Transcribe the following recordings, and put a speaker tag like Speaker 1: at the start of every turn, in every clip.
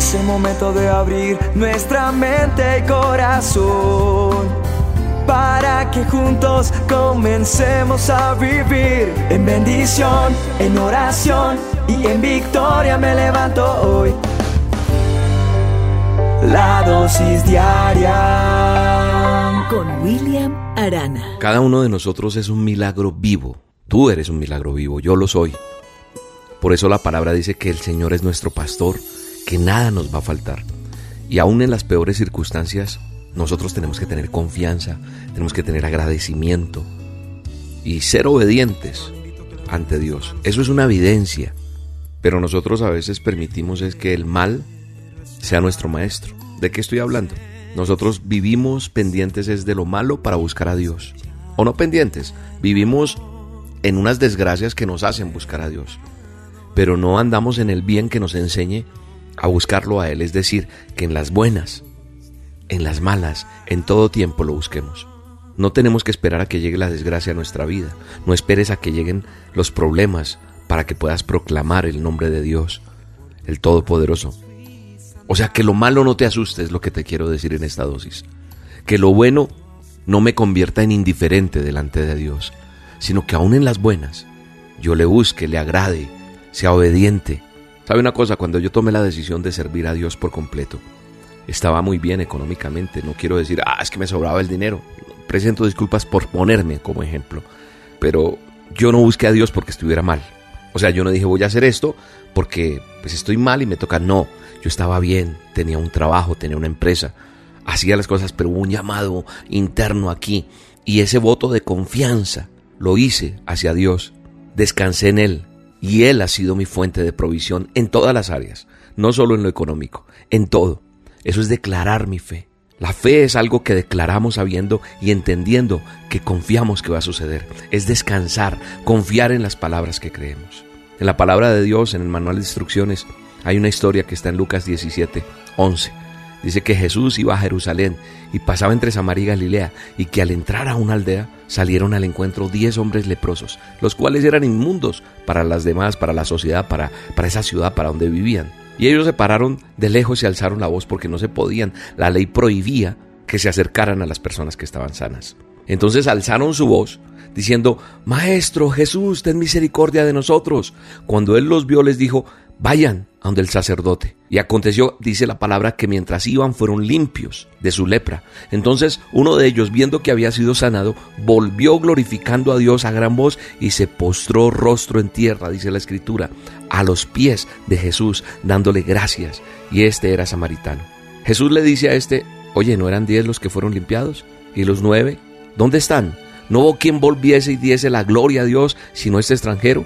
Speaker 1: Es el momento de abrir nuestra mente y corazón para que juntos comencemos a vivir en bendición, en oración y en victoria me levanto hoy. La dosis diaria
Speaker 2: con William Arana.
Speaker 3: Cada uno de nosotros es un milagro vivo. Tú eres un milagro vivo, yo lo soy. Por eso la palabra dice que el Señor es nuestro pastor que nada nos va a faltar. Y aún en las peores circunstancias, nosotros tenemos que tener confianza, tenemos que tener agradecimiento y ser obedientes ante Dios. Eso es una evidencia. Pero nosotros a veces permitimos es que el mal sea nuestro maestro. ¿De qué estoy hablando? Nosotros vivimos pendientes es de lo malo para buscar a Dios. O no pendientes, vivimos en unas desgracias que nos hacen buscar a Dios. Pero no andamos en el bien que nos enseñe a buscarlo a Él, es decir, que en las buenas, en las malas, en todo tiempo lo busquemos. No tenemos que esperar a que llegue la desgracia a nuestra vida, no esperes a que lleguen los problemas para que puedas proclamar el nombre de Dios, el Todopoderoso. O sea, que lo malo no te asuste, es lo que te quiero decir en esta dosis. Que lo bueno no me convierta en indiferente delante de Dios, sino que aún en las buenas yo le busque, le agrade, sea obediente, ¿Sabe una cosa? Cuando yo tomé la decisión de servir a Dios por completo, estaba muy bien económicamente. No quiero decir, ah, es que me sobraba el dinero. Presento disculpas por ponerme como ejemplo. Pero yo no busqué a Dios porque estuviera mal. O sea, yo no dije voy a hacer esto porque pues estoy mal y me toca. No, yo estaba bien, tenía un trabajo, tenía una empresa, hacía las cosas, pero hubo un llamado interno aquí. Y ese voto de confianza lo hice hacia Dios. Descansé en Él, y Él ha sido mi fuente de provisión en todas las áreas, no solo en lo económico, en todo. Eso es declarar mi fe. La fe es algo que declaramos sabiendo y entendiendo que confiamos que va a suceder. Es descansar, confiar en las palabras que creemos. En la palabra de Dios, en el manual de instrucciones, hay una historia que está en Lucas 17, 11 Dice que Jesús iba a Jerusalén y pasaba entre Samaria y Galilea y que al entrar a una aldea salieron al encuentro diez hombres leprosos, los cuales eran inmundos para las demás, para la sociedad, para, para esa ciudad, para donde vivían. Y ellos se pararon de lejos y alzaron la voz porque no se podían. La ley prohibía que se acercaran a las personas que estaban sanas. Entonces alzaron su voz diciendo, Maestro Jesús, ten misericordia de nosotros. Cuando él los vio les dijo, vayan a donde el sacerdote. Y aconteció, dice la palabra, que mientras iban fueron limpios de su lepra. Entonces uno de ellos, viendo que había sido sanado, volvió glorificando a Dios a gran voz y se postró rostro en tierra, dice la escritura, a los pies de Jesús, dándole gracias. Y este era samaritano. Jesús le dice a este, oye, ¿no eran diez los que fueron limpiados? ¿Y los nueve? ¿Dónde están? No hubo quien volviese y diese la gloria a Dios, sino este extranjero.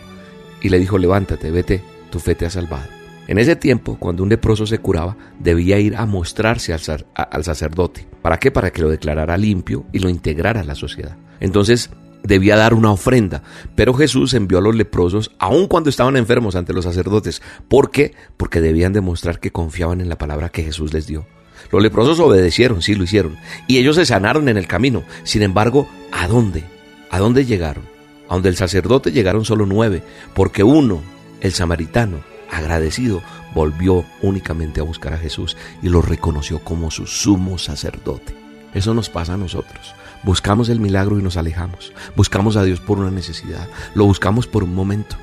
Speaker 3: Y le dijo, levántate, vete tu fe te ha salvado. En ese tiempo, cuando un leproso se curaba, debía ir a mostrarse al, sacerdote. ¿Para qué? Para que lo declarara limpio y lo integrara a la sociedad. Entonces, debía dar una ofrenda. Pero Jesús envió a los leprosos, aun cuando estaban enfermos ante los sacerdotes. ¿Por qué? Porque debían demostrar que confiaban en la palabra que Jesús les dio. Los leprosos obedecieron, sí lo hicieron. Y ellos se sanaron en el camino. Sin embargo, ¿a dónde? ¿A dónde llegaron? A donde el sacerdote llegaron solo nueve, porque uno el samaritano, agradecido, volvió únicamente a buscar a Jesús y lo reconoció como su sumo sacerdote. Eso nos pasa a nosotros. Buscamos el milagro y nos alejamos. Buscamos a Dios por una necesidad. Lo buscamos por un momento.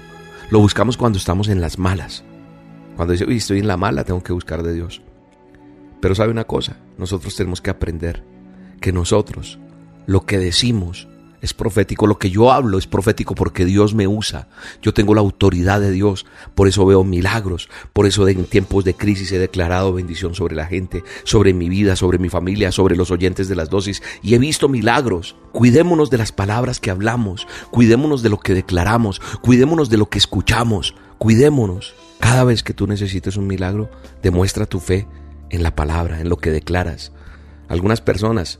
Speaker 3: Lo buscamos cuando estamos en las malas. Cuando dice, estoy en la mala, tengo que buscar de Dios. Pero sabe una cosa, nosotros tenemos que aprender que nosotros, lo que decimos, es profético, lo que yo hablo es profético porque Dios me usa. Yo tengo la autoridad de Dios, por eso veo milagros, por eso en tiempos de crisis he declarado bendición sobre la gente, sobre mi vida, sobre mi familia, sobre los oyentes de las dosis y he visto milagros. Cuidémonos de las palabras que hablamos, cuidémonos de lo que declaramos, cuidémonos de lo que escuchamos, cuidémonos. Cada vez que tú necesites un milagro, demuestra tu fe en la palabra, en lo que declaras. Algunas personas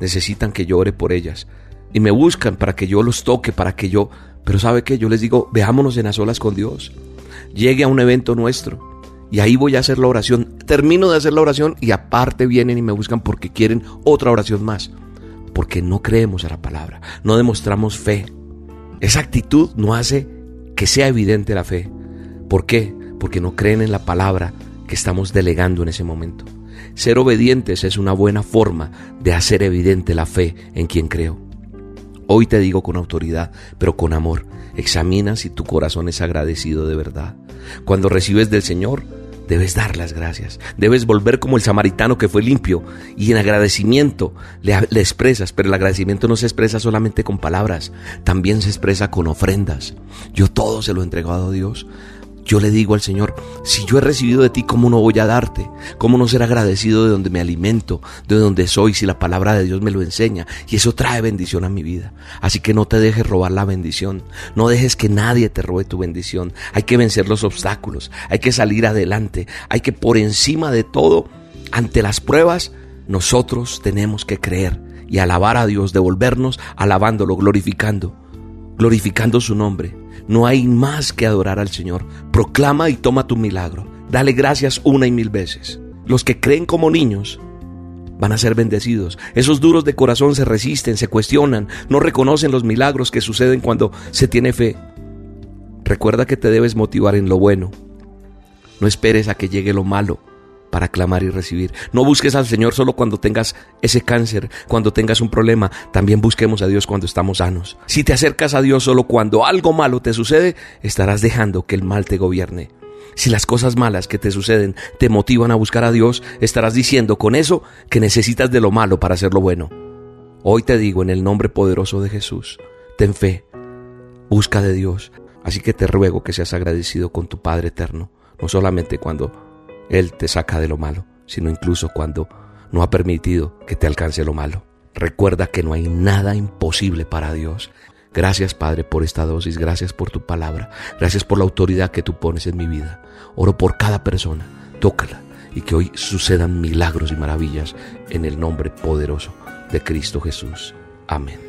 Speaker 3: necesitan que yo ore por ellas y me buscan para que yo los toque, para que yo... Pero sabe que yo les digo, veámonos en las olas con Dios. Llegue a un evento nuestro y ahí voy a hacer la oración. Termino de hacer la oración y aparte vienen y me buscan porque quieren otra oración más. Porque no creemos a la palabra, no demostramos fe. Esa actitud no hace que sea evidente la fe. ¿Por qué? Porque no creen en la palabra que estamos delegando en ese momento. Ser obedientes es una buena forma de hacer evidente la fe en quien creo. Hoy te digo con autoridad, pero con amor, examina si tu corazón es agradecido de verdad. Cuando recibes del Señor, debes dar las gracias. Debes volver como el samaritano que fue limpio y en agradecimiento le, le, expresas, pero el agradecimiento no se expresa solamente con palabras, también se expresa con ofrendas. Yo todo se lo he entregado a Dios. Yo le digo al Señor, si yo he recibido de ti, ¿cómo no voy a darte? ¿Cómo no ser agradecido de donde me alimento, de donde soy, si la palabra de Dios me lo enseña? Y eso trae bendición a mi vida. Así que no te dejes robar la bendición. No dejes que nadie te robe tu bendición. Hay que vencer los obstáculos. Hay que salir adelante. Hay que por encima de todo, ante las pruebas, nosotros tenemos que creer y alabar a Dios, devolvernos alabándolo, glorificando, glorificando su nombre no hay más que adorar al Señor. Proclama y toma tu milagro. Dale gracias una y mil veces. Los que creen como niños van a ser bendecidos. Esos duros de corazón se resisten, se cuestionan, no reconocen los milagros que suceden cuando se tiene fe. Recuerda que te debes motivar en lo bueno. No esperes a que llegue lo malo para clamar y recibir. No busques al Señor solo cuando tengas ese cáncer, cuando tengas un problema. También busquemos a Dios cuando estamos sanos. Si te acercas a Dios solo cuando algo malo te sucede, estarás dejando que el mal te gobierne. Si las cosas malas que te suceden te motivan a buscar a Dios, estarás diciendo con eso que necesitas de lo malo para hacer lo bueno. Hoy te digo en el nombre poderoso de Jesús, ten fe, busca de Dios. Así que te ruego que seas agradecido con tu Padre eterno, no solamente cuando él te saca de lo malo, sino incluso cuando no ha permitido que te alcance lo malo. Recuerda que no hay nada imposible para Dios. Gracias Padre por esta dosis, gracias por tu palabra, gracias por la autoridad que tú pones en mi vida. Oro por cada persona, tócala y que hoy sucedan milagros y maravillas en el nombre poderoso de Cristo Jesús. Amén.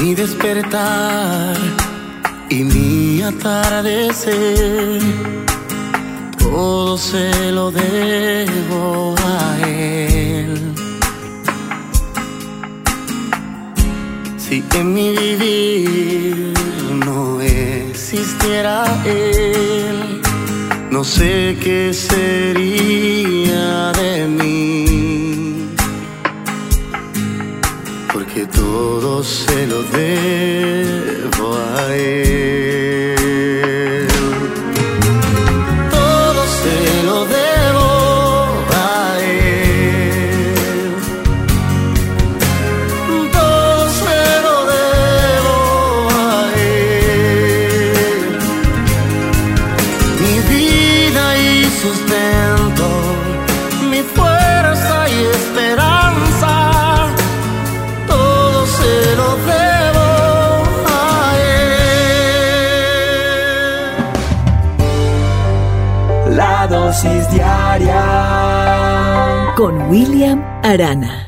Speaker 4: Mi despertar y mi atardecer todo se lo debo a Él. Si en mi vivir no existiera Él, no sé qué sería de mí. Porque todo se lo debo a Él.
Speaker 2: Con William Arana.